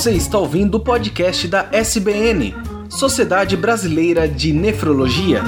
Você está ouvindo o podcast da SBN, Sociedade Brasileira de Nefrologia.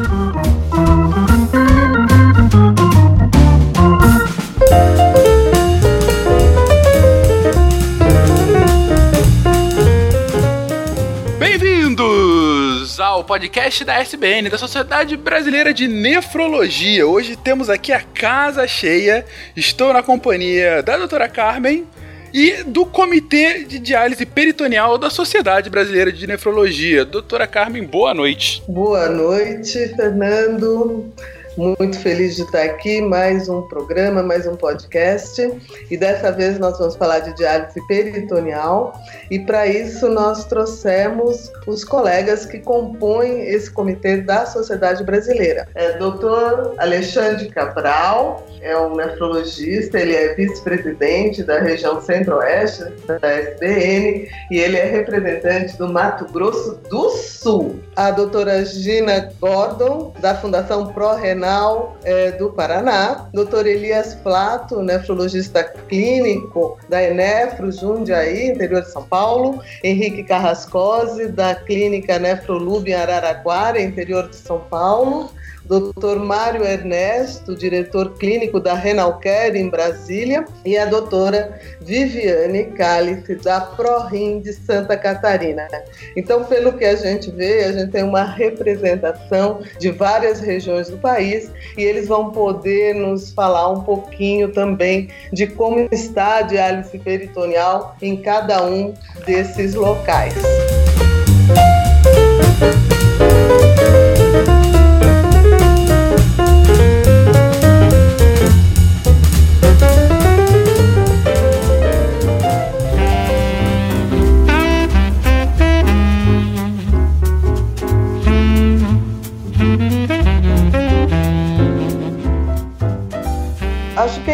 Bem-vindos ao podcast da SBN, da Sociedade Brasileira de Nefrologia. Hoje temos aqui a casa cheia. Estou na companhia da doutora Carmen e do Comitê de Diálise Peritoneal da Sociedade Brasileira de Nefrologia. Doutora Carmen, boa noite. Boa noite, Fernando. Muito feliz de estar aqui, mais um programa, mais um podcast. E dessa vez nós vamos falar de diálise peritoneal. E para isso nós trouxemos os colegas que compõem esse comitê da Sociedade Brasileira. É Dr. Alexandre Cabral, é um nefrologista, ele é vice-presidente da região centro-oeste da SBN e ele é representante do Mato Grosso do Sul. A doutora Gina Gordon, da Fundação Pro É, do Paraná. Doutor Elias Plato, nefrologista clínico da Enefro Jundiaí, interior de São Paulo. Henrique Carrascose, da Clínica Nefrolub em Araraquara, interior de São Paulo. Dr. Mário Ernesto, diretor clínico da Renalcare em Brasília, e a doutora Viviane Cálice, da ProRim de Santa Catarina. Então, pelo que a gente vê, a gente tem uma representação de várias regiões do país e eles vão poder nos falar um pouquinho também de como está a diálise peritoneal em cada um desses locais. Acho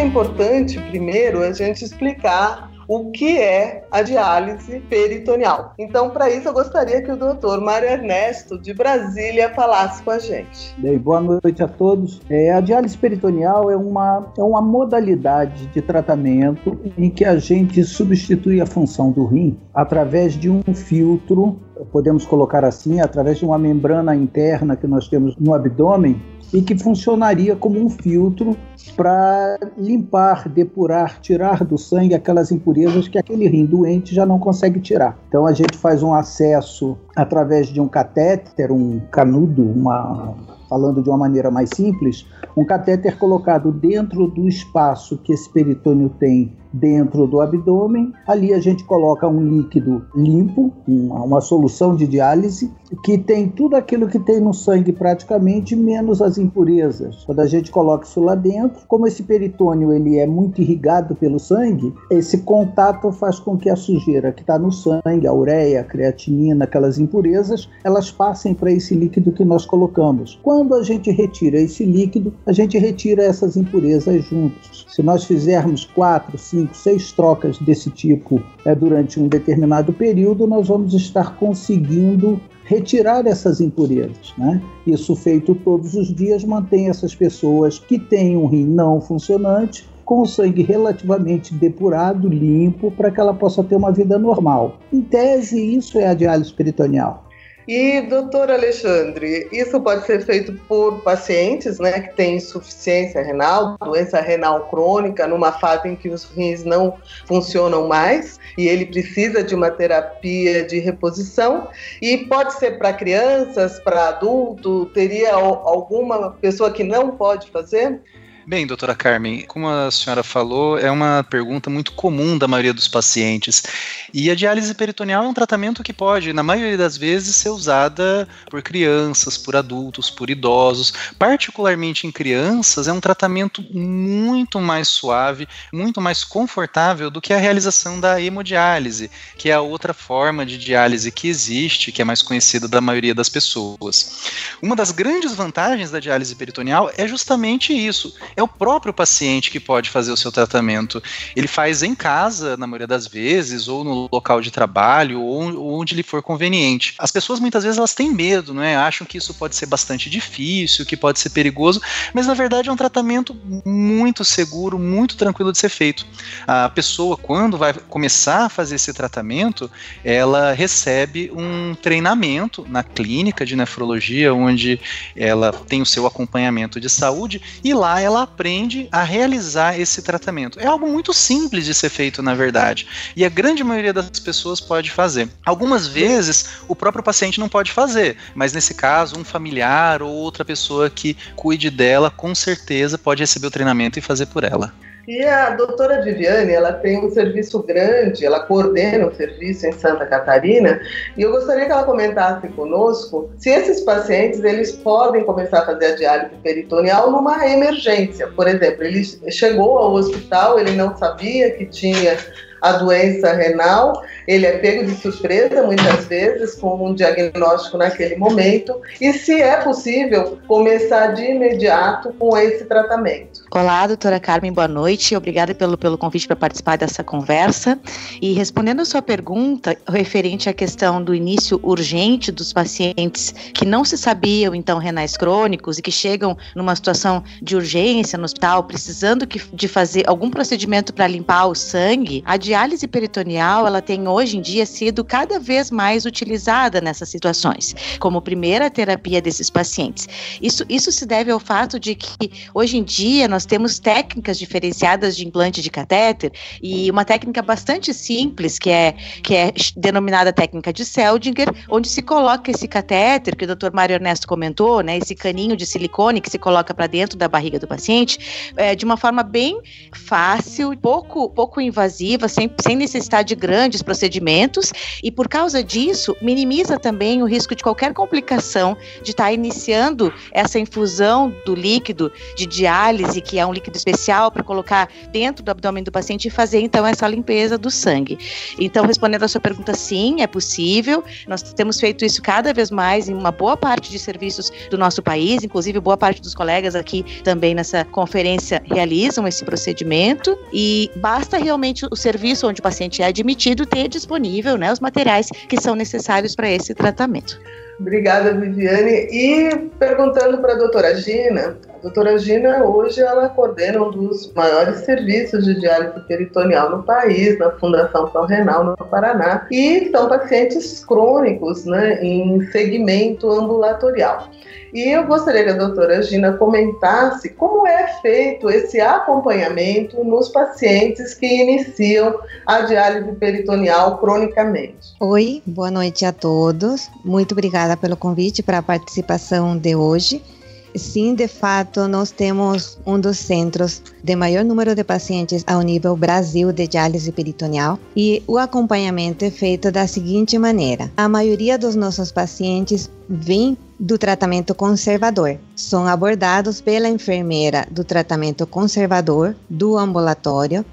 importante, primeiro, a gente explicar o que é a diálise peritoneal. Então, para isso, eu gostaria que o doutor Mário Ernesto, de Brasília, falasse com a gente. Bem, boa noite a todos. É, a diálise peritoneal é uma, é uma modalidade de tratamento em que a gente substitui a função do rim através de um filtro, podemos colocar assim, através de uma membrana interna que nós temos no abdômen, e que funcionaria como um filtro para limpar, depurar, tirar do sangue aquelas impurezas que aquele rim doente já não consegue tirar. Então a gente faz um acesso através de um catéter, um canudo, uma falando de uma maneira mais simples, um catéter colocado dentro do espaço que esse peritônio tem dentro do abdômen. Ali a gente coloca um líquido limpo, uma, uma, solução de diálise, que tem tudo aquilo que tem no sangue praticamente, menos as impurezas. Quando a gente coloca isso lá dentro, como esse peritônio ele é muito irrigado pelo sangue, esse contato faz com que a sujeira que está no sangue, a ureia, a creatinina, aquelas impurezas, elas passem para esse líquido que nós colocamos. Quando a gente retira esse líquido, a gente retira essas impurezas juntos. Se nós fizermos quatro, cinco, seis trocas desse tipo é, durante um determinado período, nós vamos estar conseguindo retirar essas impurezas. Né? Isso feito todos os dias mantém essas pessoas que têm um rim não funcionante com o sangue relativamente depurado, limpo, para que ela possa ter uma vida normal. Em tese, isso é a diálise peritoneal. E, doutor Alexandre, isso pode ser feito por pacientes né, que têm insuficiência renal, doença renal crônica, numa fase em que os rins não funcionam mais e ele precisa de uma terapia de reposição. E pode ser para crianças, para adulto, teria alguma pessoa que não pode fazer? Bem, doutora Carmen, como a senhora falou, é uma pergunta muito comum da maioria dos pacientes. E a diálise peritoneal é um tratamento que pode, na maioria das vezes, ser usada por crianças, por adultos, por idosos. Particularmente em crianças, é um tratamento muito mais suave, muito mais confortável do que a realização da hemodiálise, que é a outra forma de diálise que existe, que é mais conhecida da maioria das pessoas. Uma das grandes vantagens da diálise peritoneal é justamente isso é o próprio paciente que pode fazer o seu tratamento. Ele faz em casa, na maioria das vezes, ou no local de trabalho, ou onde lhe for conveniente. As pessoas muitas vezes elas têm medo, não é? Acham que isso pode ser bastante difícil, que pode ser perigoso, mas na verdade é um tratamento muito seguro, muito tranquilo de ser feito. A pessoa, quando vai começar a fazer esse tratamento, ela recebe um treinamento na clínica de nefrologia, onde ela tem o seu acompanhamento de saúde, e lá ela aprende a realizar esse tratamento. É algo muito simples de ser feito, na verdade, e a grande maioria das pessoas pode fazer. Algumas vezes o próprio paciente não pode fazer, mas nesse caso, um familiar ou outra pessoa que cuide dela, com certeza pode receber o treinamento e fazer por ela. E a doutora Viviane, ela tem um serviço grande, ela coordena o serviço em Santa Catarina, e eu gostaria que ela comentasse conosco se esses pacientes, eles podem começar a fazer a diálise peritoneal numa emergência. Por exemplo, ele chegou ao hospital, ele não sabia que tinha a doença renal, ele é pego de surpresa muitas vezes com um diagnóstico naquele momento e se é possível começar de imediato com esse tratamento. Olá, doutora Carmen, boa noite. Obrigada pelo, pelo convite para participar dessa conversa. E respondendo a sua pergunta referente à questão do início urgente dos pacientes que não se sabiam, então, renais crônicos e que chegam numa situação de urgência no hospital, precisando que, de fazer algum procedimento para limpar o sangue, a diálise peritoneal, ela tem hoje em dia sido cada vez mais utilizada nessas situações, como primeira terapia desses pacientes. Isso, isso se deve ao fato de que hoje em dia nós temos técnicas diferenciadas de implante de catéter e uma técnica bastante simples que é, que é denominada técnica de Seldinger, onde se coloca esse catéter que o Dr. Mário Ernesto comentou, né, esse caninho de silicone que se coloca para dentro da barriga do paciente, é, de uma forma bem fácil, pouco, pouco invasiva, sem, sem necessidade de grandes procedimentos, e por causa disso, minimiza também o risco de qualquer complicação de estar tá iniciando essa infusão do líquido de diálise, que é um líquido especial para colocar dentro do abdômen do paciente e fazer então essa limpeza do sangue. Então, respondendo a sua pergunta, sim, é possível. Nós temos feito isso cada vez mais em uma boa parte de serviços do nosso país, inclusive boa parte dos colegas aqui também nessa conferência realizam esse procedimento e basta realmente o serviço onde o paciente é admitido ter disponível né, os materiais que são necessários para esse tratamento. Obrigada, Viviane. E perguntando para a doutora Gina, a doutora Gina hoje ela coordena um dos maiores serviços de diálise peritoneal no país, na Fundação São Renal, no Paraná, e são pacientes crônicos né, em segmento ambulatorial. E eu gostaria que a doutora Gina comentasse como é feito esse acompanhamento nos pacientes que iniciam a diálise peritoneal cronicamente. Oi, boa noite a todos. Muito obrigada pelo convite para a participação de hoje. Sim, de fato, nós temos um dos centros de maior número de pacientes ao nível Brasil de diálise peritoneal e o acompanhamento é feito da seguinte maneira: a maioria dos nossos pacientes vem do tratamento conservador. São abordados pela enfermeira do tratamento conservador do ambulatório.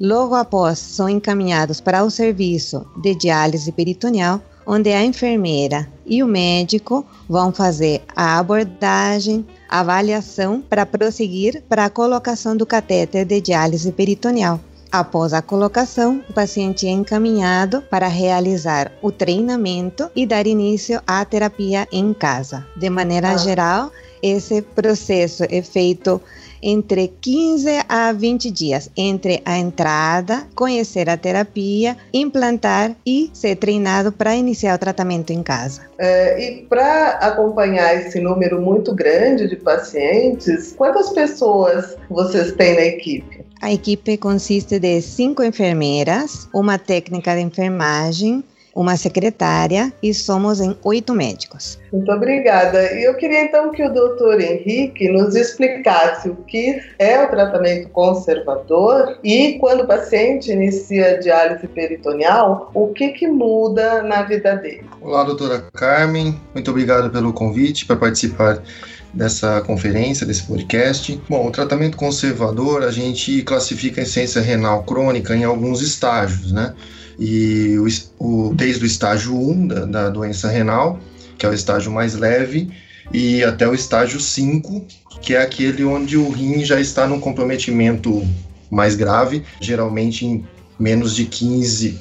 Logo após, são encaminhados para o serviço de diálise peritoneal, onde a enfermeira e o médico vão fazer a abordagem, avaliação para prosseguir para a colocação do catéter de diálise peritoneal. Após a colocação, o paciente é encaminhado para realizar o treinamento e dar início à terapia em casa. De maneira ah. geral, esse processo é feito entre 15 a 20 dias entre a entrada, conhecer a terapia, implantar e ser treinado para iniciar o tratamento em casa. É, e para acompanhar esse número muito grande de pacientes, quantas pessoas vocês têm na equipe? A equipe consiste de cinco enfermeiras, uma técnica de enfermagem, uma secretária e somos em oito médicos. Muito obrigada. E eu queria então que o doutor Henrique nos explicasse o que é o tratamento conservador e quando o paciente inicia diálise peritoneal, o que, que muda na vida dele. Olá, doutora Carmen. Muito obrigado pelo convite para participar dessa conferência, desse podcast. Bom, o tratamento conservador a gente classifica a essência renal crônica em alguns estágios, né? E o, o, desde o estágio 1 da, da doença renal, que é o estágio mais leve, e até o estágio 5, que é aquele onde o rim já está num comprometimento mais grave, geralmente em menos de 15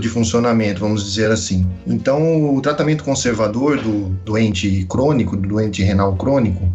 de funcionamento, vamos dizer assim. Então, o tratamento conservador do doente crônico, do doente renal crônico,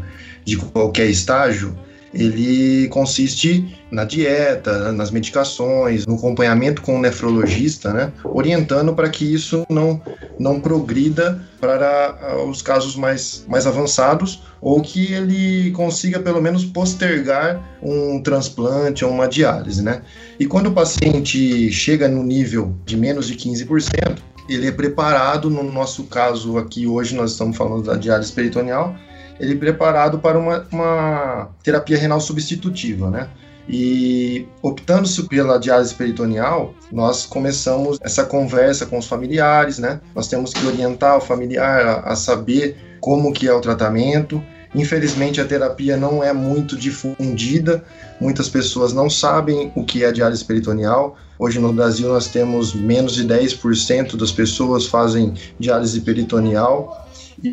de qualquer estágio, ele consiste na dieta, nas medicações, no acompanhamento com o nefrologista, né, orientando para que isso não, não progrida para ah, os casos mais, mais avançados ou que ele consiga pelo menos postergar um transplante ou uma diálise. Né? E quando o paciente chega no nível de menos de 15%, ele é preparado, no nosso caso aqui hoje nós estamos falando da diálise peritoneal, ele preparado para uma, uma terapia renal substitutiva, né? E optando-se pela diálise peritoneal, nós começamos essa conversa com os familiares, né? Nós temos que orientar o familiar a, a saber como que é o tratamento. Infelizmente a terapia não é muito difundida, muitas pessoas não sabem o que é diálise peritoneal. Hoje no Brasil nós temos menos de 10% das pessoas fazem diálise peritoneal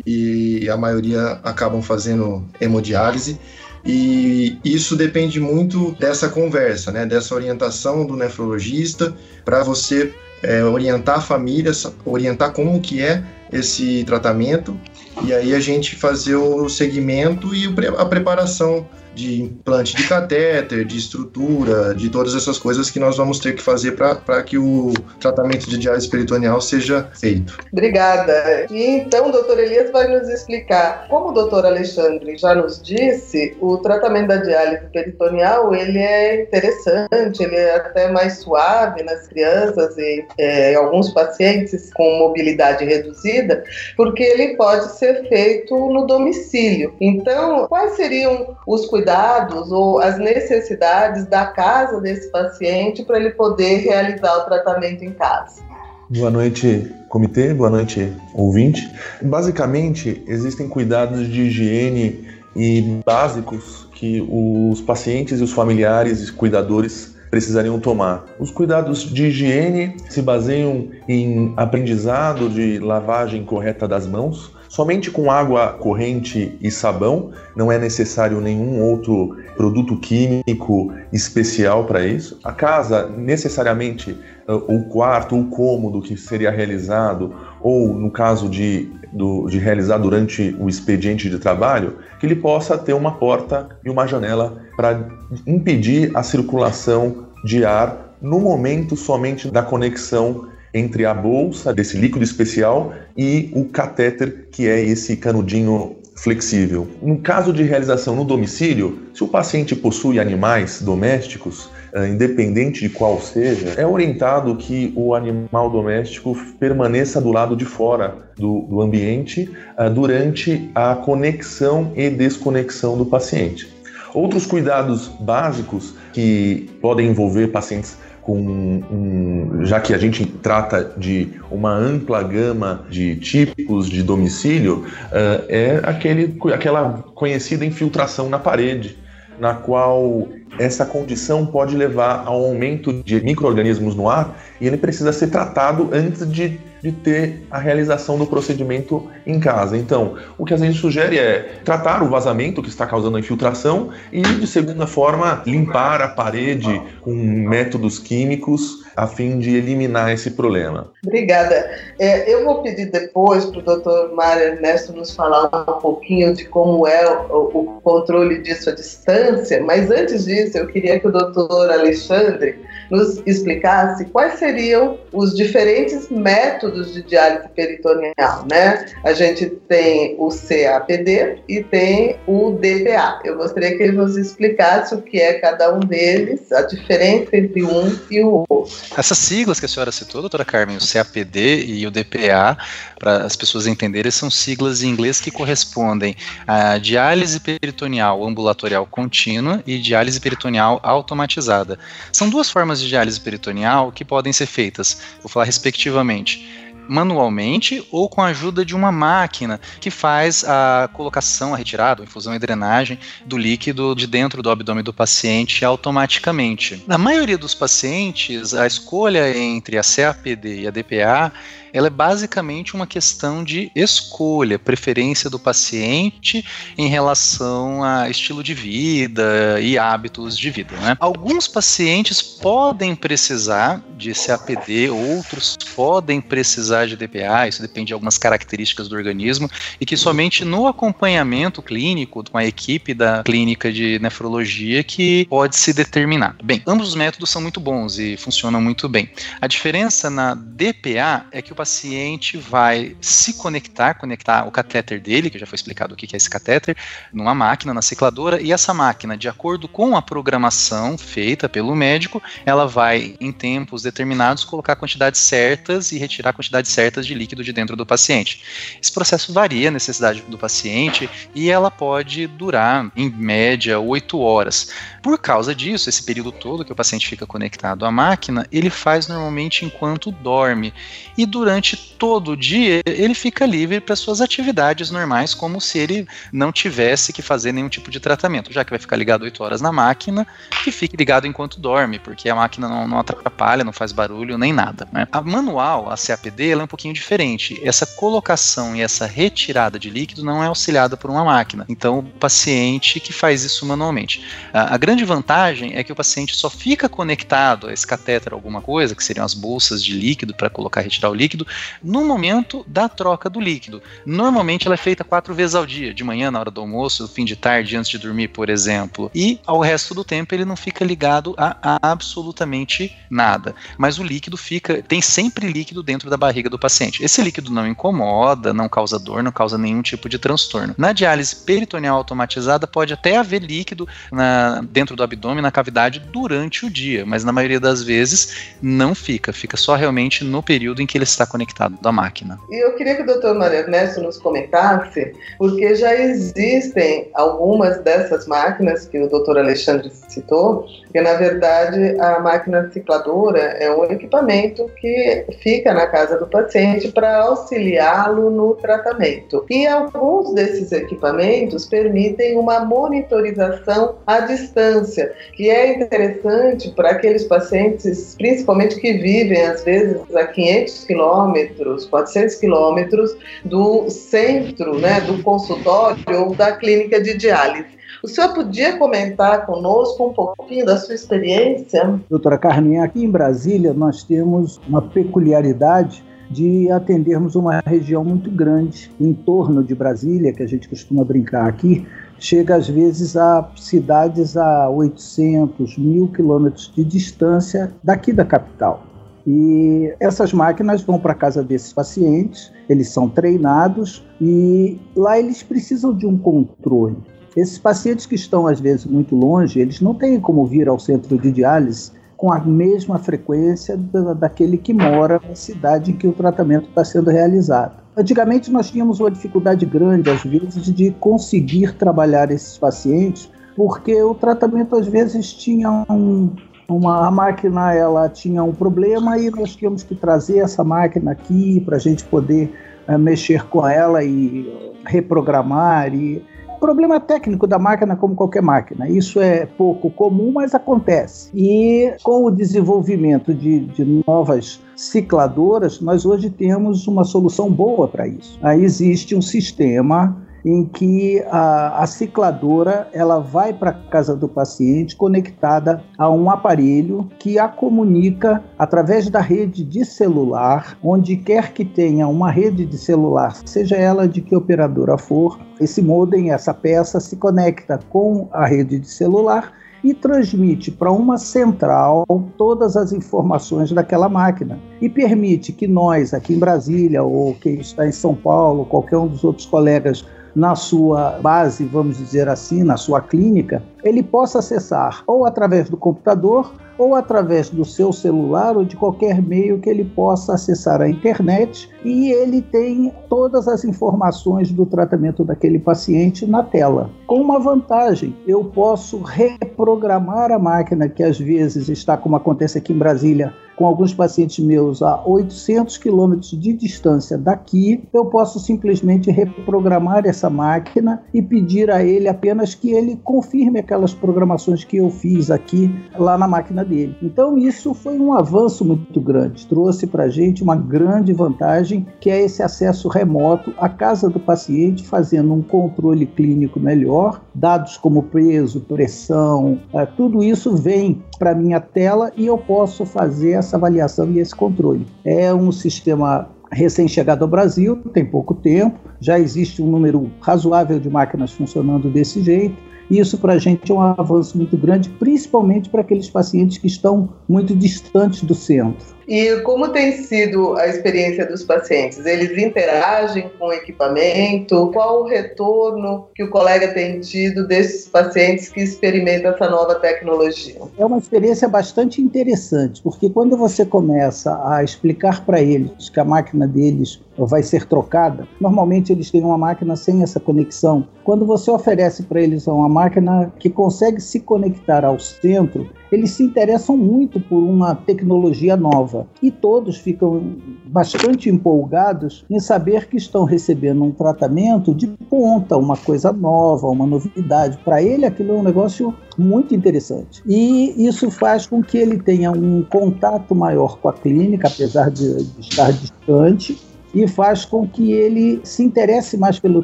e a maioria acabam fazendo hemodiálise. E isso depende muito dessa conversa, né, dessa orientação do nefrologista para você é, orientar a família, orientar como que é esse tratamento e aí a gente fazer o segmento e a preparação de implante de catéter, de estrutura, de todas essas coisas que nós vamos ter que fazer para que o tratamento de diálise peritoneal seja feito. Obrigada. E então doutor Elias vai nos explicar. Como o doutor Alexandre já nos disse, o tratamento da diálise peritoneal ele é interessante, ele é até mais suave nas crianças e é, alguns pacientes com mobilidade reduzida, porque ele pode ser feito no domicílio. Então, quais seriam os cuidados cuidados ou as necessidades da casa desse paciente para ele poder realizar o tratamento em casa. Boa noite, comitê, boa noite, ouvinte. Basicamente, existem cuidados de higiene e básicos que os pacientes e os familiares e cuidadores precisariam tomar. Os cuidados de higiene se baseiam em aprendizado de lavagem correta das mãos, Somente com água corrente e sabão, não é necessário nenhum outro produto químico especial para isso. A casa, necessariamente, eh, o quarto, o cômodo que seria realizado, ou no caso de, do, de realizar durante o expediente de trabalho, que ele possa ter uma porta e uma janela para impedir a circulação de ar no momento somente da conexão entre a bolsa desse líquido especial e o catéter, que é esse canudinho flexível. No caso de realização no domicílio, se o paciente possui animais domésticos, eh, independente de qual seja, é orientado que o animal doméstico permaneça do lado de fora do, do ambiente uh, durante a conexão e desconexão do paciente. Outros cuidados básicos que podem envolver pacientes com um, já que a gente trata de uma ampla gama de tipos de domicílio, uh, é aquele, aquela conhecida infiltração na parede, na qual essa condição pode levar ao aumento de micro-organismos no ar e ele precisa ser tratado antes de de ter a realização do procedimento em casa. Então, o que a gente sugere é tratar o vazamento que está causando a infiltração e, de segunda forma, limpar a parede com métodos químicos a fim de eliminar esse problema. Obrigada. É, eu vou pedir depois para o doutor Mário Ernesto nos falar um pouquinho de como é o, o controle disso à distância, mas antes disso, eu queria que o doutor Alexandre nos explicasse quais seriam os diferentes métodos de diálise peritoneal, né? A gente tem o CAPD e tem o DPA. Eu gostaria que ele nos explicasse o que é cada um deles, a diferença entre um e o outro. Essas siglas que a senhora citou, doutora Carmen, o CAPD e o DPA, para as pessoas entenderem, são siglas em inglês que correspondem a diálise peritoneal ambulatorial contínua e diálise peritoneal automatizada. São duas formas de diálise peritoneal que podem ser feitas, vou falar respectivamente, manualmente ou com a ajuda de uma máquina que faz a colocação, a retirada, a infusão e drenagem do líquido de dentro do abdômen do paciente automaticamente. Na maioria dos pacientes, a escolha entre a CAPD e a DPA ela é basicamente uma questão de escolha, preferência do paciente em relação a estilo de vida e hábitos de vida. Né? Alguns pacientes podem precisar de CAPD, outros podem precisar de DPA, isso depende de algumas características do organismo, e que somente no acompanhamento clínico com a equipe da clínica de nefrologia que pode se determinar. Bem, ambos os métodos são muito bons e funcionam muito bem. A diferença na DPA é que o paciente vai se conectar, conectar o catéter dele, que já foi explicado o que é esse catéter, numa máquina, na cicladora, e essa máquina, de acordo com a programação feita pelo médico, ela vai, em tempos determinados, colocar quantidades certas e retirar quantidades certas de líquido de dentro do paciente. Esse processo varia a necessidade do paciente e ela pode durar, em média, 8 horas. Por causa disso, esse período todo que o paciente fica conectado à máquina, ele faz normalmente enquanto dorme. E durante durante todo o dia ele fica livre para suas atividades normais, como se ele não tivesse que fazer nenhum tipo de tratamento, já que vai ficar ligado 8 horas na máquina, que fique ligado enquanto dorme, porque a máquina não, não atrapalha, não faz barulho nem nada. Né? A manual, a CAPD, ela é um pouquinho diferente. Essa colocação e essa retirada de líquido não é auxiliada por uma máquina. Então, o paciente que faz isso manualmente. A, a grande vantagem é que o paciente só fica conectado a esse catéter, alguma coisa, que seriam as bolsas de líquido para colocar e retirar o líquido líquido no momento da troca do líquido. Normalmente ela é feita quatro vezes ao dia, de manhã, na hora do almoço, fim de tarde, antes de dormir, por exemplo. E ao resto do tempo ele não fica ligado a, a absolutamente nada. Mas o líquido fica, tem sempre líquido dentro da barriga do paciente. Esse líquido não incomoda, não causa dor, não causa nenhum tipo de transtorno. Na diálise peritoneal automatizada pode até haver líquido na, dentro do abdômen, na cavidade, durante o dia, mas na maioria das vezes não fica, fica só realmente no período em que ele está conectado à máquina. E eu queria que o doutor Maria Ernesto nos comentasse, porque já existem algumas dessas máquinas que o doutor Alexandre citou, que na verdade a máquina cicladora é um equipamento que fica na casa do paciente para auxiliá-lo no tratamento. E alguns desses equipamentos permitem uma monitorização à distância, que é interessante para aqueles pacientes, principalmente que vivem às vezes a 500 quilômetros quilômetros, 400 quilômetros do centro, né, do consultório ou da clínica de diálise. O senhor podia comentar conosco um pouquinho da sua experiência? Doutora Carmen, aqui em Brasília nós temos uma peculiaridade de atendermos uma região muito grande em torno de Brasília, que a gente costuma brincar aqui, chega às vezes a cidades a 800, mil quilômetros de distância daqui da capital. E essas máquinas vão para a casa desses pacientes, eles são treinados e lá eles precisam de um controle. Esses pacientes que estão às vezes muito longe, eles não têm como vir ao centro de diálise com a mesma frequência da, daquele que mora na cidade em que o tratamento está sendo realizado. Antigamente nós tínhamos uma dificuldade grande, às vezes, de conseguir trabalhar esses pacientes, porque o tratamento às vezes tinha um, uma, a máquina ela tinha um problema e nós tínhamos que trazer essa máquina aqui para a gente poder é, mexer com ela e reprogramar e problema técnico da máquina como qualquer máquina. Isso é pouco comum, mas acontece. E com o desenvolvimento de, de novas cicladoras, nós hoje temos uma solução boa para isso. Aí existe um sistema em que a, a cicladora ela vai para a casa do paciente conectada a um aparelho que a comunica através da rede de celular, onde quer que tenha uma rede de celular, seja ela de que operadora for, esse modem, essa peça se conecta com a rede de celular e transmite para uma central todas as informações daquela máquina. E permite que nós aqui em Brasília ou quem está em São Paulo, qualquer um dos outros colegas na sua base, vamos dizer assim, na sua clínica, ele possa acessar ou através do computador ou através do seu celular ou de qualquer meio que ele possa acessar a internet e ele tem todas as informações do tratamento daquele paciente na tela. Com uma vantagem, eu posso reprogramar a máquina que às vezes está como acontece aqui em Brasília com alguns pacientes meus a 800 quilômetros de distância daqui, eu posso simplesmente reprogramar essa máquina e pedir a ele apenas que ele confirme aquelas programações que eu fiz aqui lá na máquina dele. Então isso foi um avanço muito grande, trouxe para a gente uma grande vantagem que é esse acesso remoto à casa do paciente, fazendo um controle clínico melhor, dados como peso, pressão, é, tudo isso vem para minha tela e eu posso fazer essa avaliação e esse controle. É um sistema recém-chegado ao Brasil, tem pouco tempo, já existe um número razoável de máquinas funcionando desse jeito. Isso para a gente é um avanço muito grande, principalmente para aqueles pacientes que estão muito distantes do centro. E como tem sido a experiência dos pacientes? Eles interagem com o equipamento? Qual o retorno que o colega tem tido desses pacientes que experimentam essa nova tecnologia? É uma experiência bastante interessante, porque quando você começa a explicar para eles que a máquina deles vai ser trocada, normalmente eles têm uma máquina sem essa conexão. Quando você oferece para eles uma máquina que consegue se conectar ao centro, eles se interessam muito por uma tecnologia nova e todos ficam bastante empolgados em saber que estão recebendo um tratamento de ponta, uma coisa nova, uma novidade. Para ele, aquilo é um negócio muito interessante. E isso faz com que ele tenha um contato maior com a clínica, apesar de, estar distante e faz com que ele se interesse mais pelo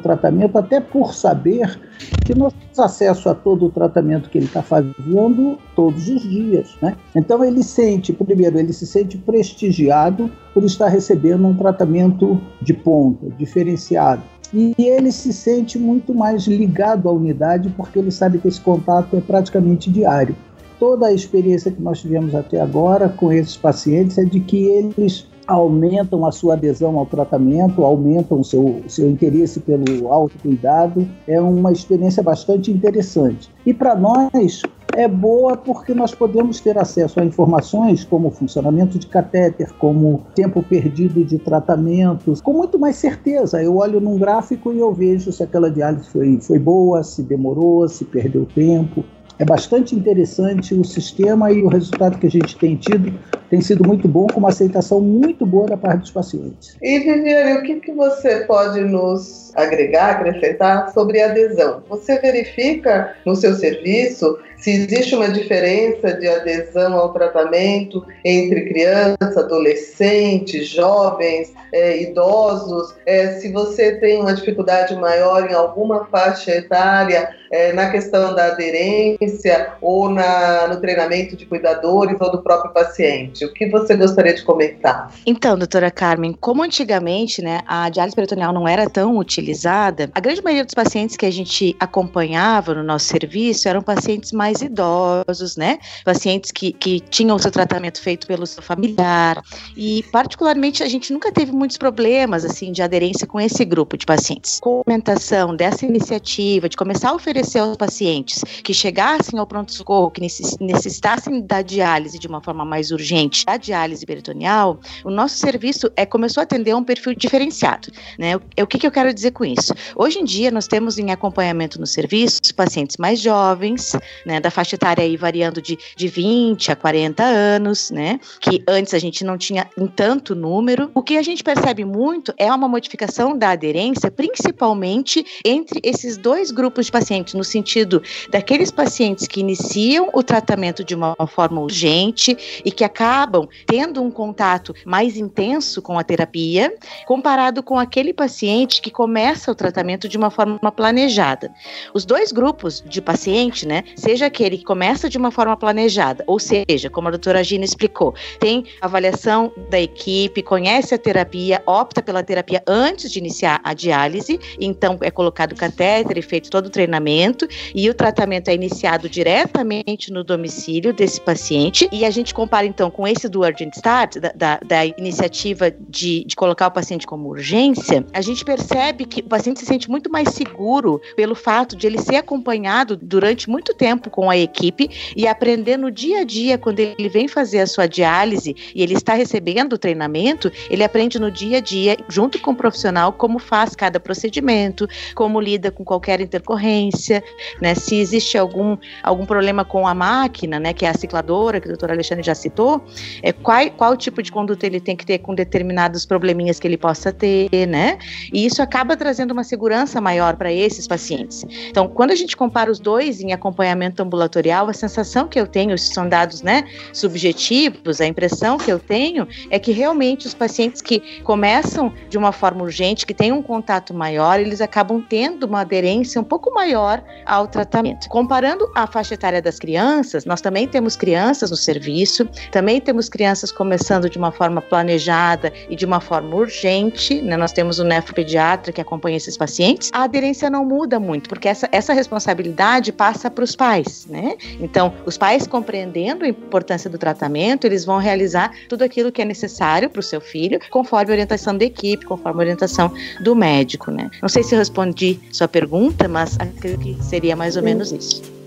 tratamento, até por saber que nós temos acesso a todo o tratamento que ele está fazendo todos os dias. Né? Então ele sente, primeiro, ele se sente prestigiado por estar recebendo um tratamento de ponta, diferenciado. E ele se sente muito mais ligado à unidade porque ele sabe que esse contato é praticamente diário. Toda a experiência que nós tivemos até agora com esses pacientes é de que eles aumentam a sua adesão ao tratamento, aumentam o seu, seu interesse pelo autocuidado. É uma experiência bastante interessante. E para nós, é boa porque nós podemos ter acesso a informações como funcionamento de catéter, como tempo perdido de tratamentos, com muito mais certeza. Eu olho num gráfico e eu vejo se aquela diálise foi, foi boa, se demorou, se perdeu tempo. É bastante interessante o sistema e o resultado que a gente tem tido tem sido muito bom, com uma aceitação muito boa da parte dos pacientes. E Viviane, o que, que você pode nos agregar, acrescentar sobre adesão? Você verifica no seu serviço se existe uma diferença de adesão ao tratamento entre crianças, adolescentes, jovens, é, idosos, é, se você tem uma dificuldade maior em alguma faixa etária, é, na questão da aderência ou na, no treinamento de cuidadores ou do próprio paciente. O que você gostaria de comentar? Então, doutora Carmen, como antigamente né, a diálise peritoneal não era tão utilizada, a grande maioria dos pacientes que a gente acompanhava no nosso serviço eram pacientes mais idosos, né? Pacientes que, que tinham o seu tratamento feito pelo seu familiar. E, particularmente, a gente nunca teve muitos problemas assim de aderência com esse grupo de pacientes. Com a implementação dessa iniciativa de começar a oferecer aos pacientes que chegassem ao pronto-socorro, que necessitassem da diálise de uma forma mais urgente, a diálise peritoneal, o nosso serviço é, começou a atender um perfil diferenciado. Né? O, o que, que eu quero dizer com isso? Hoje em dia, nós temos em acompanhamento no serviço pacientes mais jovens, da faixa etária aí variando de, de 20 a 40 anos, né, que antes a gente não tinha em tanto número. O que a gente percebe muito é uma modificação da aderência, principalmente entre esses dois grupos de pacientes, no sentido daqueles pacientes que iniciam o tratamento de uma forma urgente e que acabam tendo um contato mais intenso com a terapia, comparado com aquele paciente que começa o tratamento de uma forma planejada. Os dois grupos de paciente, né, seja aquele que começa de uma forma planejada, ou seja, como a doutora Gina explicou, tem avaliação da equipe, conhece a terapia, opta pela terapia antes de iniciar a diálise, então é colocado catéter e feito todo o treinamento, e o tratamento é iniciado diretamente no domicílio desse paciente, e a gente compara então com esse do Urgent Start, da, da, da iniciativa de, de colocar o paciente como urgência, a gente percebe que o paciente se sente muito mais seguro pelo fato de ele ser acompanhado durante muito tempo com a equipe e aprender no dia a dia, quando ele vem fazer a sua diálise e ele está recebendo o treinamento, ele aprende no dia a dia, junto com o profissional, como faz cada procedimento, como lida com qualquer intercorrência, né? Se existe algum, algum problema com a máquina, né, que é a cicladora, que o doutor Alexandre já citou, é, qual, qual tipo de conduta ele tem que ter com determinados probleminhas que ele possa ter, né? E isso acaba trazendo uma segurança maior para esses pacientes. Então, quando a gente compara os dois em acompanhamento ambulatorial, a sensação que eu tenho, são dados, né, subjetivos, a impressão que eu tenho é que realmente os pacientes que começam de uma forma urgente, que têm um contato maior, eles acabam tendo uma aderência um pouco maior ao tratamento. Comparando a faixa etária das crianças, nós também temos crianças no serviço, também temos crianças começando de uma forma planejada e de uma forma urgente, né? Nós temos o nefropediatra que acompanha esses pacientes. A aderência não muda muito, porque essa, essa responsabilidade passa para os pais, né? Então, os pais compreendendo a importância do tratamento, eles vão realizar tudo aquilo que é necessário para o seu filho, conforme a orientação da equipe, conforme a orientação do médico, né? Não sei se eu respondi sua pergunta, mas acredito que seria mais ou menos isso.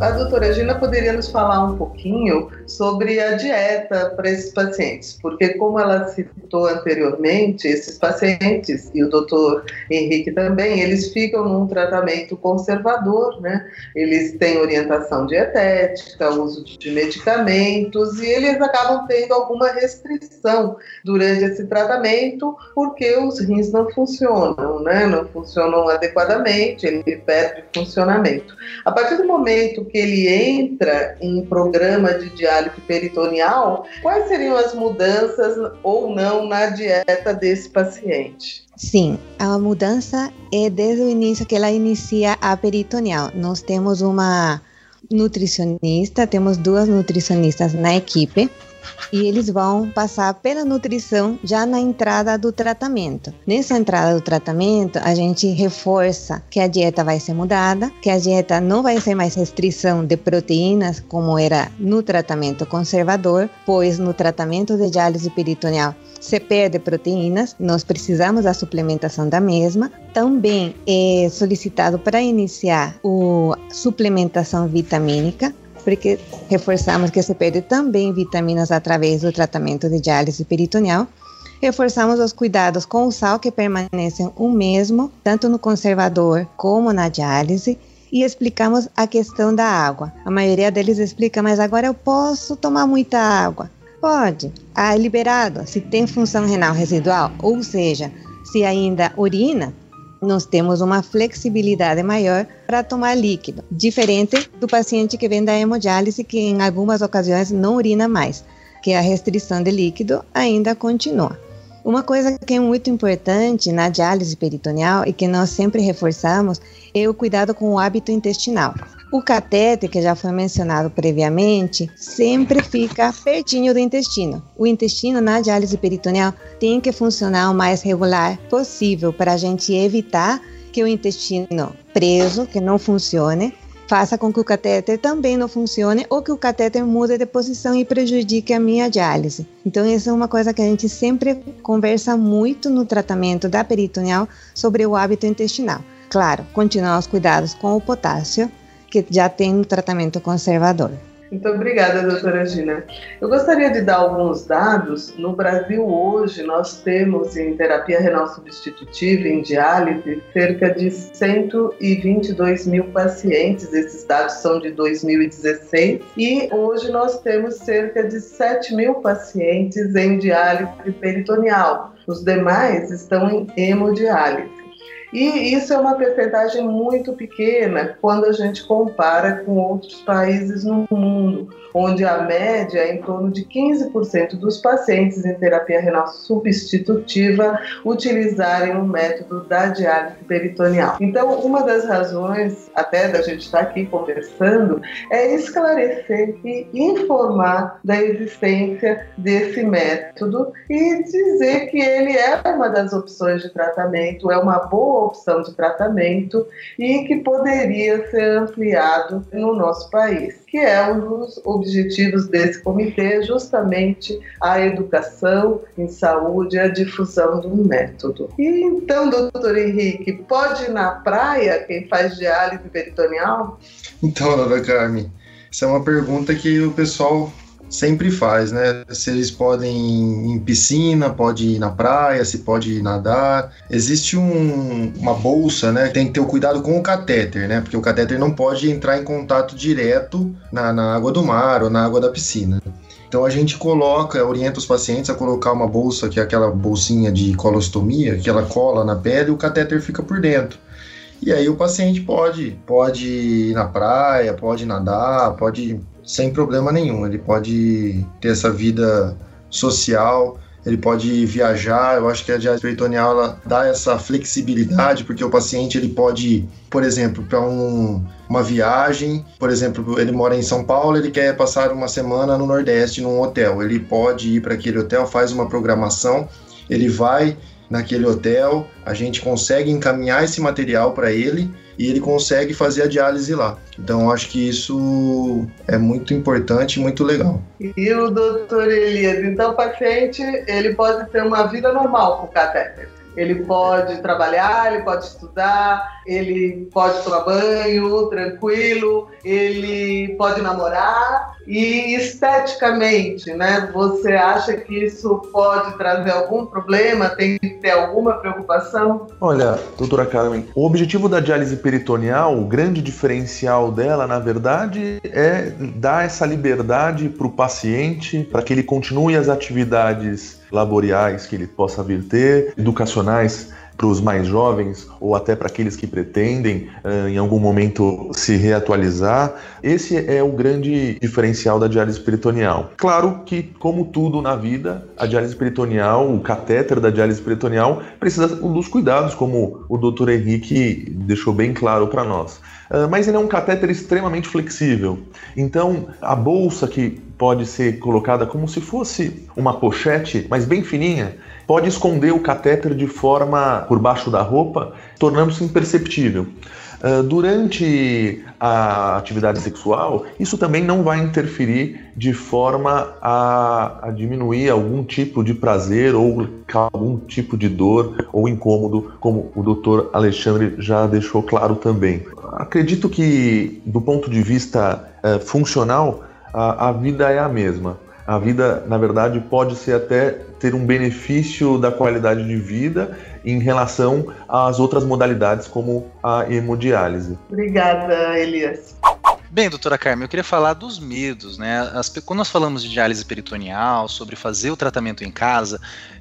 A doutora Gina poderia nos falar um pouquinho sobre a dieta para esses pacientes, porque como ela citou anteriormente, esses pacientes e o doutor Henrique também, eles ficam num tratamento conservador, né? Eles têm orientação dietética, uso de medicamentos e eles acabam tendo alguma restrição durante esse tratamento porque os rins não funcionam, né? Não funcionam adequadamente, ele perde funcionamento. A partir do momento que ele entra em programa de diálise peritoneal, quais seriam as mudanças ou não na dieta desse paciente? Sim, a mudança é desde o início que ela inicia a peritoneal. Nós temos uma nutricionista, temos duas nutricionistas na equipe e eles vão passar pela nutrição já na entrada do tratamento. Nessa entrada do tratamento, a gente reforça que a dieta vai ser mudada, que a dieta não vai ser mais restrição de proteínas como era no tratamento conservador, pois no tratamento de diálise peritoneal se perde proteínas, nós precisamos da suplementação da mesma. Também é solicitado para iniciar a suplementação vitamínica, porque reforçamos que se perde também vitaminas através do tratamento de diálise peritoneal. Reforçamos os cuidados com o sal, que permanecem o mesmo, tanto no conservador como na diálise. E explicamos a questão da água. A maioria deles explica, mas agora eu posso tomar muita água. Pode. Ah, é liberado. Se tem função renal residual, ou seja, se ainda urina, nós temos uma flexibilidade maior para tomar líquido, diferente do paciente que vem da hemodiálise, que em algumas ocasiões não urina mais, que a restrição de líquido ainda continua. Uma coisa que é muito importante na diálise peritoneal e que nós sempre reforçamos é o cuidado com o hábito intestinal. O catéter, que já foi mencionado previamente, sempre fica pertinho do intestino. O intestino na diálise peritoneal tem que funcionar o mais regular possível para a gente evitar que o intestino preso, que não funcione, faça com que o catéter também não funcione ou que o catéter mude de posição e prejudique a minha diálise. Então, essa é uma coisa que a gente sempre conversa muito no tratamento da peritoneal sobre o hábito intestinal. Claro, continuar os cuidados com o potássio, que já tem um tratamento conservador. Muito obrigada, doutora Gina. Eu gostaria de dar alguns dados. No Brasil, hoje, nós temos em terapia renal substitutiva, em diálise, cerca de 122 mil pacientes. Esses dados são de 2016. E hoje nós temos cerca de 7 mil pacientes em diálise peritoneal. Os demais estão em hemodiálise. E isso é uma percentagem muito pequena quando a gente compara com outros países no mundo onde a média é em torno de 15% dos pacientes em terapia renal substitutiva utilizarem o método da diálise peritoneal. Então, uma das razões até da gente estar aqui conversando é esclarecer e informar da existência desse método e dizer que ele é uma das opções de tratamento, é uma boa opção de tratamento e que poderia ser ampliado no nosso país, que é um dos objetivos desse comitê, justamente a educação em saúde e a difusão do método. E então, doutor Henrique, pode ir na praia quem faz diálise peritoneal? Então, doutora Carmen, essa é uma pergunta que o pessoal sempre faz, né? Se eles podem ir em piscina, pode ir na praia, se pode nadar. Existe um, uma bolsa, né? Tem que ter o cuidado com o catéter, né? Porque o catéter não pode entrar em contato direto na, na água do mar ou na água da piscina. Então a gente coloca, orienta os pacientes a colocar uma bolsa, que é aquela bolsinha de colostomia, que ela cola na pele e o catéter fica por dentro. E aí o paciente pode, pode ir na praia, pode nadar, pode sem problema nenhum. Ele pode ter essa vida social, ele pode viajar. Eu acho que a diálise peritoneal ela dá essa flexibilidade, porque o paciente ele pode, por exemplo, para um, uma viagem, por exemplo, ele mora em São Paulo, ele quer passar uma semana no Nordeste num hotel. Ele pode ir para aquele hotel, faz uma programação, ele vai naquele hotel, a gente consegue encaminhar esse material para ele e ele consegue fazer a diálise lá. Então acho que isso é muito importante e muito legal. E o doutor Elias, então o paciente ele pode ter uma vida normal com catéter. Ele pode trabalhar, ele pode estudar, ele pode tomar banho tranquilo, ele pode namorar e esteticamente, né? Você acha que isso pode trazer algum problema? Tem que ter alguma preocupação? Olha, doutora Carmen, o objetivo da diálise peritoneal, o grande diferencial dela, na verdade, é dar essa liberdade para o paciente, para que ele continue as atividades laboriais que ele possa vir ter, educacionais para os mais jovens ou até para aqueles que pretendem uh, em algum momento se reatualizar. Esse é o grande diferencial da diálise peritoneal. Claro que, como tudo na vida, a diálise peritoneal, o catéter da diálise peritoneal precisa dos cuidados, como o Dr. Henrique deixou bem claro para nós. Uh, mas ele é um catéter extremamente flexível. Então, a bolsa que pode ser colocada como se fosse uma pochete, mas bem fininha, pode esconder o catéter de forma por baixo da roupa, tornando-se imperceptível. Uh, durante a atividade sexual, isso também não vai interferir de forma a, a, diminuir algum tipo de prazer ou algum tipo de dor ou incômodo, como o Dr. Alexandre já deixou claro também. Acredito que, do ponto de vista uh, funcional, a, a vida é a mesma a vida, na verdade, pode ser até ter um benefício da qualidade de vida em relação às outras modalidades, como a hemodiálise. Obrigada, Elias. Bem, doutora Carmen, eu queria falar dos medos, né? As, quando nós falamos de diálise peritoneal, sobre fazer o tratamento em casa,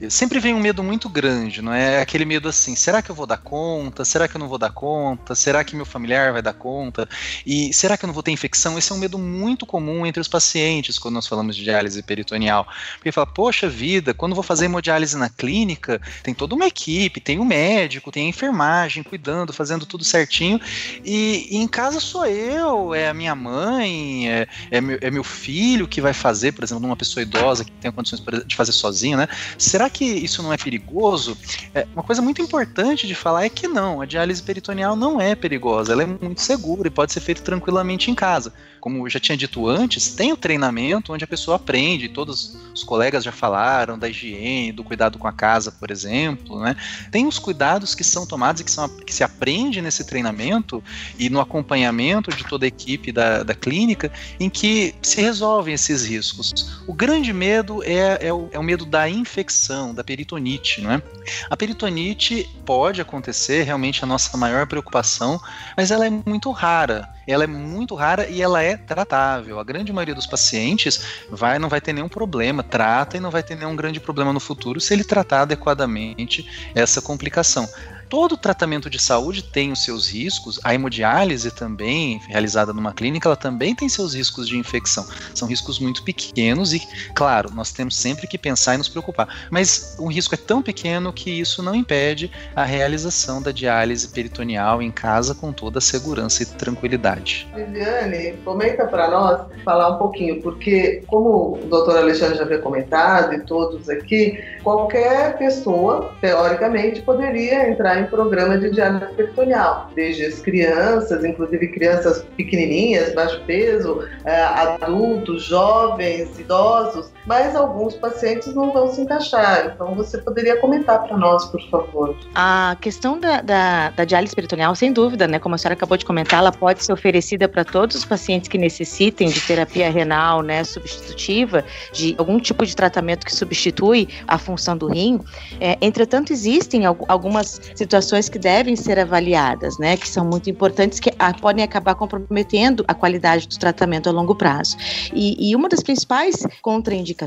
sempre vem um medo muito grande, não é? Aquele medo assim: será que eu vou dar conta? Será que eu não vou dar conta? Será que meu familiar vai dar conta? E será que eu não vou ter infecção? Esse é um medo muito comum entre os pacientes quando nós falamos de diálise peritoneal. Porque fala, poxa vida, quando vou fazer hemodiálise na clínica, tem toda uma equipe, tem o um médico, tem a enfermagem cuidando, fazendo tudo certinho, e, e em casa sou eu, é a minha mãe, é, é, meu, é meu filho que vai fazer, por exemplo, uma pessoa idosa que tem condições de fazer sozinho, né? Será que isso não é perigoso? É, uma coisa muito importante de falar é que não, a diálise peritoneal não é perigosa, ela é muito segura e pode ser feita tranquilamente em casa como eu já tinha dito antes, tem o treinamento onde a pessoa aprende, todos os colegas já falaram da higiene, do cuidado com a casa, por exemplo, né? Tem os cuidados que são tomados e que, são, que se aprende nesse treinamento e no acompanhamento de toda a equipe da, da clínica, em que se resolvem esses riscos. O grande medo é, é, o, é o medo da infecção, da peritonite, não é? A peritonite pode acontecer, realmente a nossa maior preocupação, mas ela é muito rara ela é muito rara e ela é tratável. A grande maioria dos pacientes vai não vai ter nenhum problema, trata e não vai ter nenhum grande problema no futuro se ele tratar adequadamente essa complicação todo tratamento de saúde tem os seus riscos. A hemodiálise também, realizada numa clínica, ela também tem seus riscos de infecção. São riscos muito pequenos e, claro, nós temos sempre que pensar e nos preocupar. Mas o risco é tão pequeno que isso não impede a realização da diálise peritoneal em casa com toda a segurança e tranquilidade. Viviane, comenta para nós, falar um pouquinho, porque como o doutor Alexandre já havia comentado e todos aqui, qualquer pessoa, teoricamente, poderia entrar em programa de diálise peritoneal, desde as crianças, inclusive crianças pequenininhas, baixo peso, é, adultos, jovens, idosos, mas alguns pacientes não vão se encaixar. Então, você poderia comentar para nós, por favor. A questão da, da, da, diálise peritoneal, sem dúvida, né, como a senhora acabou de comentar, ela pode ser oferecida para todos os pacientes que necessitem de terapia renal né, substitutiva, de algum tipo de tratamento que substitui a função do rim. É, entretanto, existem algumas situações que devem ser avaliadas, né, que são muito importantes, que podem acabar comprometendo a qualidade do tratamento a longo prazo. E, e uma das principais contraindicações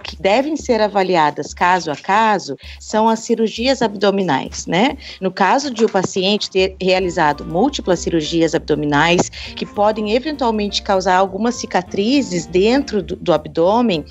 que devem ser avaliadas caso a caso são as cirurgias abdominais, né? No caso de o paciente ter realizado múltiplas cirurgias abdominais que podem eventualmente causar algumas cicatrizes dentro do, do abdômen,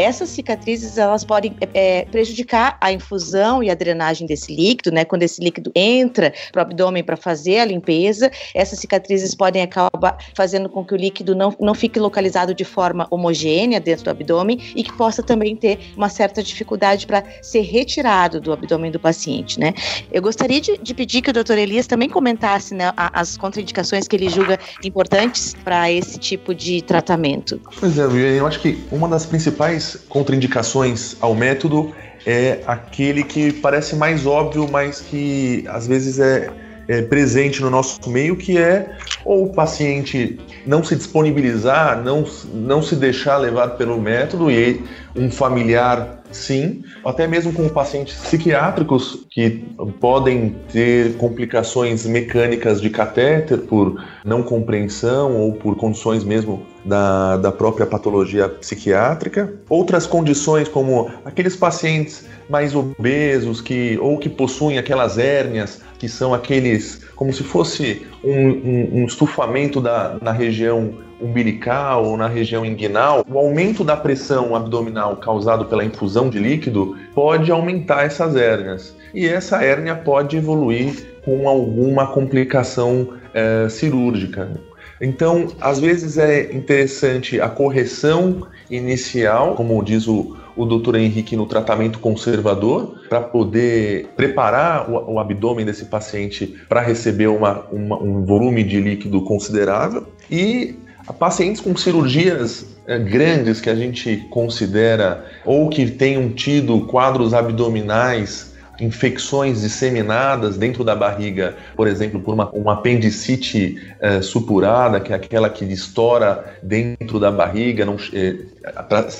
essas cicatrizes elas podem é, prejudicar a infusão e a drenagem desse líquido, né? Quando esse líquido entra para o abdômen para fazer a limpeza, essas cicatrizes podem acabar fazendo com que o líquido não, não fique localizado de forma homogênea dentro do abdômen e que possa também ter uma certa dificuldade para ser retirado do abdômen do paciente, né? Eu gostaria de, de pedir que o doutor Elias também comentasse né, as contraindicações que ele julga importantes para esse tipo de tratamento. Pois é, eu acho que uma das principais contraindicações ao método é aquele que parece mais óbvio, mas que às vezes é, é, presente no nosso meio, que é ou o paciente não se disponibilizar, não, não se deixar levar pelo método e um familiar sim, até mesmo com pacientes psiquiátricos que podem ter complicações mecânicas de catéter por não compreensão ou por condições mesmo da, da própria patologia psiquiátrica. Outras condições, como aqueles pacientes mais obesos que ou que possuem aquelas hérnias, que são aqueles como se fosse um, um, um estufamento da, na região umbilical ou na região inguinal, o aumento da pressão abdominal causado pela infusão de líquido pode aumentar essas hérnias. E essa hérnia pode evoluir com alguma complicação é, cirúrgica. Então, às vezes é interessante a correção inicial, como diz o, o doutor Henrique, no tratamento conservador, para poder preparar o, o, abdômen desse paciente para receber uma, uma, um volume de líquido considerável. E pacientes com cirurgias é, grandes que a gente considera ou que tenham tido quadros abdominais infecções disseminadas dentro da barriga, por exemplo, por uma, uma apendicite eh, supurada, que é aquela que estoura dentro da barriga, não, eh,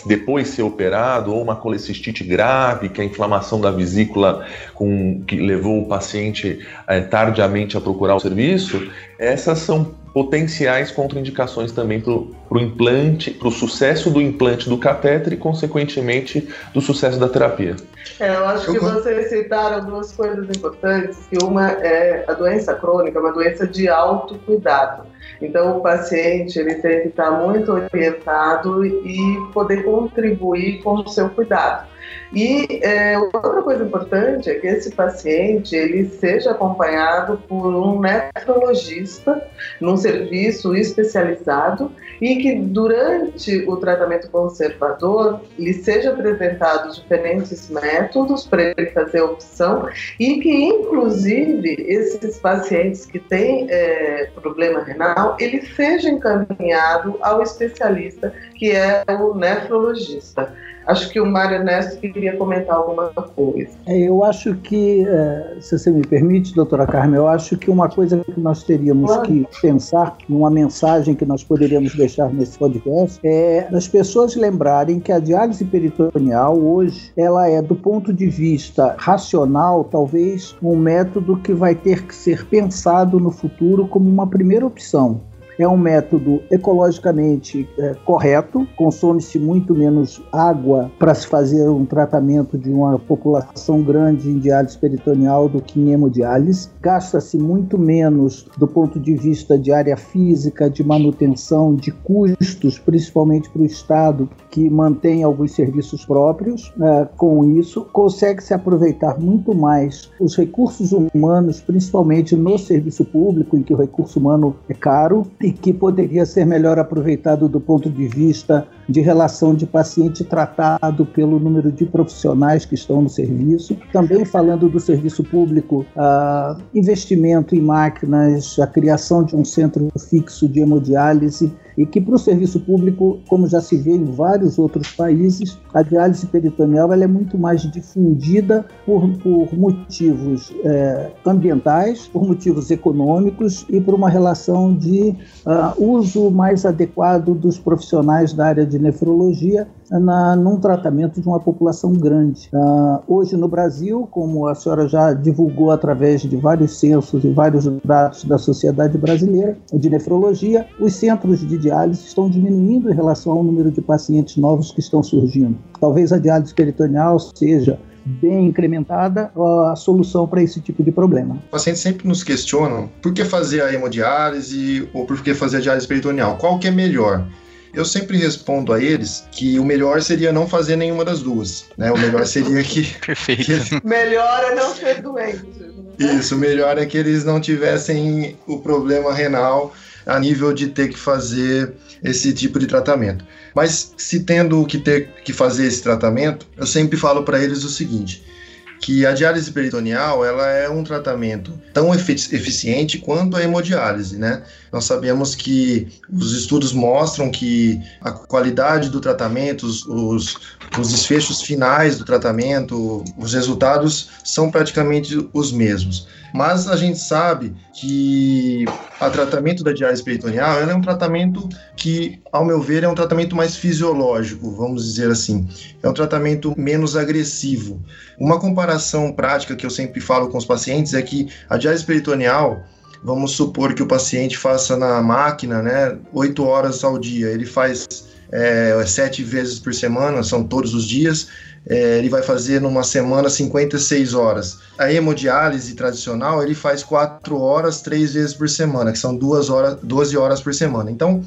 depois ser operado, ou uma colecistite grave, que é a inflamação da vesícula com, que levou o paciente eh, tardiamente a procurar o serviço, essas são potenciais contraindicações também para o implante, para o sucesso do implante do catéter e, consequentemente, do sucesso da terapia. É, eu acho que vocês citaram duas coisas importantes, que uma é a doença crônica, uma doença de autocuidado. Então, o paciente ele tem que estar muito orientado e poder contribuir com o seu cuidado. E é, outra coisa importante é que esse paciente ele seja acompanhado por um nefrologista num serviço especializado e que durante o tratamento conservador lhe seja apresentado diferentes métodos para ele fazer opção e que inclusive esses pacientes que têm é, problema renal ele seja encaminhado ao especialista que é o nefrologista. Acho que o Mário Ernesto queria comentar alguma coisa. É, eu acho que, é, se você me permite, doutora Carmen, eu acho que uma coisa que nós teríamos claro. que pensar, uma mensagem que nós poderíamos deixar nesse podcast, é das pessoas lembrarem que a diálise peritoneal hoje, ela é, do ponto de vista racional, talvez um método que vai ter que ser pensado no futuro como uma primeira opção. É um método ecologicamente é, correto, consome-se muito menos água para se fazer um tratamento de uma população grande em diálise peritoneal do que em hemodiálise. Gasta-se muito menos do ponto de vista de área física, de manutenção, de custos, principalmente para o Estado, que mantém alguns serviços próprios. É, com isso, consegue-se aproveitar muito mais os recursos humanos, principalmente no serviço público, em que o recurso humano é caro, e e que poderia ser melhor aproveitado do ponto de vista de relação de paciente tratado pelo número de profissionais que estão no serviço. Também falando do serviço público, uh, investimento em máquinas, a criação de um centro fixo de hemodiálise e que para o serviço público, como já se vê em vários outros países, a diálise peritoneal ela é muito mais difundida por, por motivos é, ambientais, por motivos econômicos e por uma relação de uh, uso mais adequado dos profissionais da área de nefrologia na, num tratamento de uma população grande. Uh, hoje no Brasil, como a senhora já divulgou através de vários censos e vários dados da Sociedade Brasileira de Nefrologia, os centros de diálise estão diminuindo em relação ao número de pacientes novos que estão surgindo. Talvez a diálise peritoneal seja bem incrementada a solução para esse tipo de problema. Pacientes sempre nos questionam por que fazer a hemodiálise ou por que fazer a diálise peritoneal. Qual que é melhor? Eu sempre respondo a eles que o melhor seria não fazer nenhuma das duas, né? O melhor seria que... Perfeito. Que... Melhor é não ser doente. Isso, o melhor é que eles não tivessem o problema renal a nível de ter que fazer esse tipo de tratamento. Mas se tendo que ter que fazer esse tratamento, eu sempre falo para eles o seguinte: que a diálise peritoneal ela é um tratamento tão eficiente quanto a hemodiálise, né? Nós sabemos que os estudos mostram que a qualidade do tratamento, os, os, os desfechos finais do tratamento, os resultados são praticamente os mesmos. Mas a gente sabe que o tratamento da diálise peritoneal é um tratamento que, ao meu ver, é um tratamento mais fisiológico, vamos dizer assim. É um tratamento menos agressivo. Uma comparação prática que eu sempre falo com os pacientes é que a diálise peritoneal vamos supor que o paciente faça na máquina, né, oito horas ao dia, ele faz é, sete vezes por semana, são todos os dias, é, ele vai fazer numa semana 56 horas. A hemodiálise tradicional, ele faz 4 horas, 3 vezes por semana, que são 2 horas, 12 horas por semana. Então,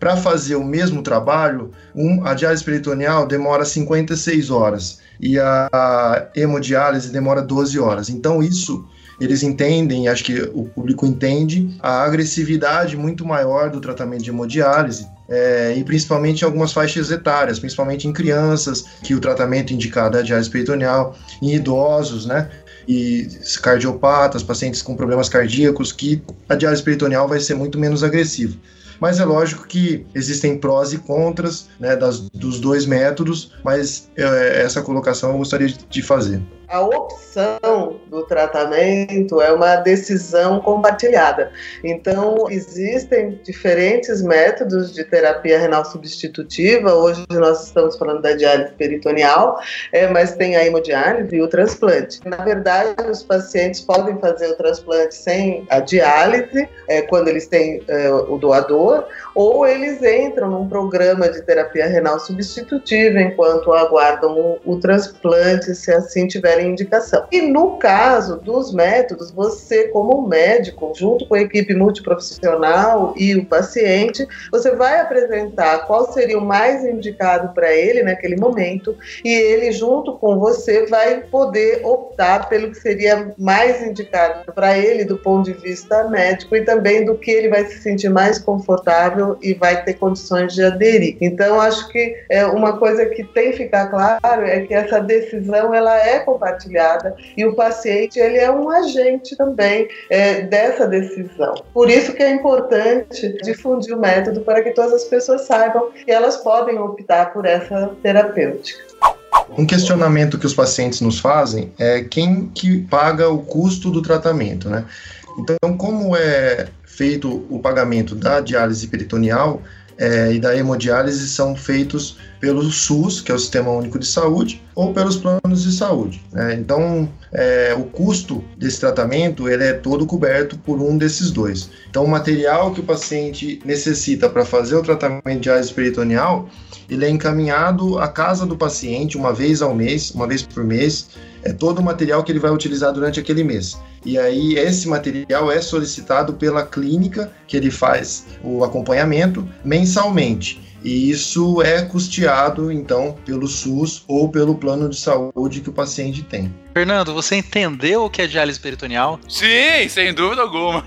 para fazer o mesmo trabalho, um, a diálise peritoneal demora 56 horas e a hemodiálise demora 12 horas. Então, isso eles entendem, acho que o público entende, a agressividade muito maior do tratamento de hemodiálise. É, e principalmente em algumas faixas etárias, principalmente em crianças, que o tratamento indicado é a diálise peritoneal, em idosos, né? E cardiopatas, pacientes com problemas cardíacos, que a diálise peritoneal vai ser muito menos agressiva. Mas é lógico que existem prós e contras né, das, dos dois métodos, mas é, essa colocação eu gostaria de fazer a opção do tratamento é uma decisão compartilhada. Então, existem diferentes métodos de terapia renal substitutiva. Hoje nós estamos falando da diálise peritoneal, é, mas tem a hemodiálise e o transplante. Na verdade, os pacientes podem fazer o transplante sem a diálise, é, quando eles têm é, o doador, ou eles entram num programa de terapia renal substitutiva enquanto aguardam o, o transplante, se assim tiverem indicação. E no caso dos métodos, você, como médico, junto com a equipe multiprofissional e o paciente, você vai apresentar qual seria o mais indicado para ele naquele momento e ele, junto com você, vai poder optar pelo que seria mais indicado para ele do ponto de vista médico e também do que ele vai se sentir mais confortável e vai ter condições de aderir. Então, acho que é uma coisa que tem que ficar claro é que essa decisão ela é compartilhada compartilhada e o paciente ele é um agente também é, dessa decisão. Por isso que é importante difundir o método para que todas as pessoas saibam que elas podem optar por essa terapêutica. Um questionamento que os pacientes nos fazem é quem que paga o custo do tratamento, né? Então, como é feito o pagamento da diálise peritoneal, é, e da hemodiálise são feitos pelo SUS, que é o Sistema Único de Saúde, ou pelos planos de saúde. Né? Então, é, o custo desse tratamento ele é todo coberto por um desses dois. Então, o material que o paciente necessita para fazer o tratamento de diálise peritoneal, ele é encaminhado à casa do paciente uma vez ao mês, uma vez por mês, é todo o material que ele vai utilizar durante aquele mês. E aí esse material é solicitado pela clínica que ele faz o acompanhamento mensalmente. E isso é custeado, então, pelo SUS ou pelo plano de saúde que o paciente tem. Fernando, você entendeu o que é diálise peritoneal? Sim, sem dúvida alguma.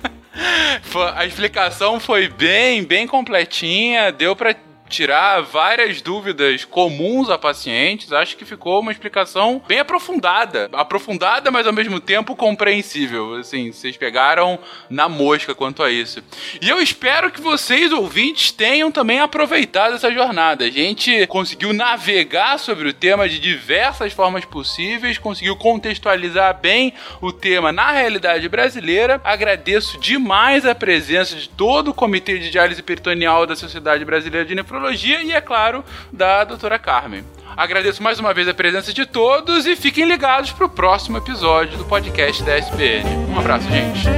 a explicação foi bem, bem completinha, deu para tirar várias dúvidas comuns a pacientes. Acho que ficou uma explicação bem aprofundada. Aprofundada, mas ao mesmo tempo compreensível. Assim, vocês pegaram na mosca quanto a isso. E eu espero que vocês, ouvintes, tenham também aproveitado essa jornada. A gente conseguiu navegar sobre o tema de diversas formas possíveis, conseguiu contextualizar bem o tema na realidade brasileira. Agradeço demais a presença de todo o Comitê de Diálise Peritoneal da Sociedade Brasileira de Nefrologia e, é claro, da doutora Carmen. Agradeço mais uma vez a presença de todos e fiquem ligados para o próximo episódio do podcast da SBN. Um abraço, gente.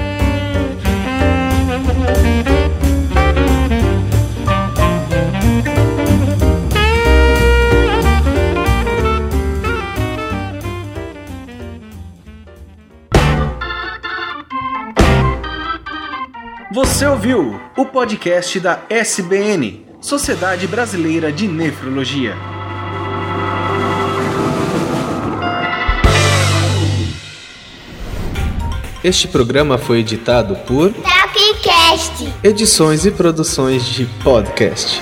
Você ouviu o podcast da SBN Sociedade Brasileira de Nefrologia. Este programa foi editado por Tapcast. Edições e Produções de Podcast.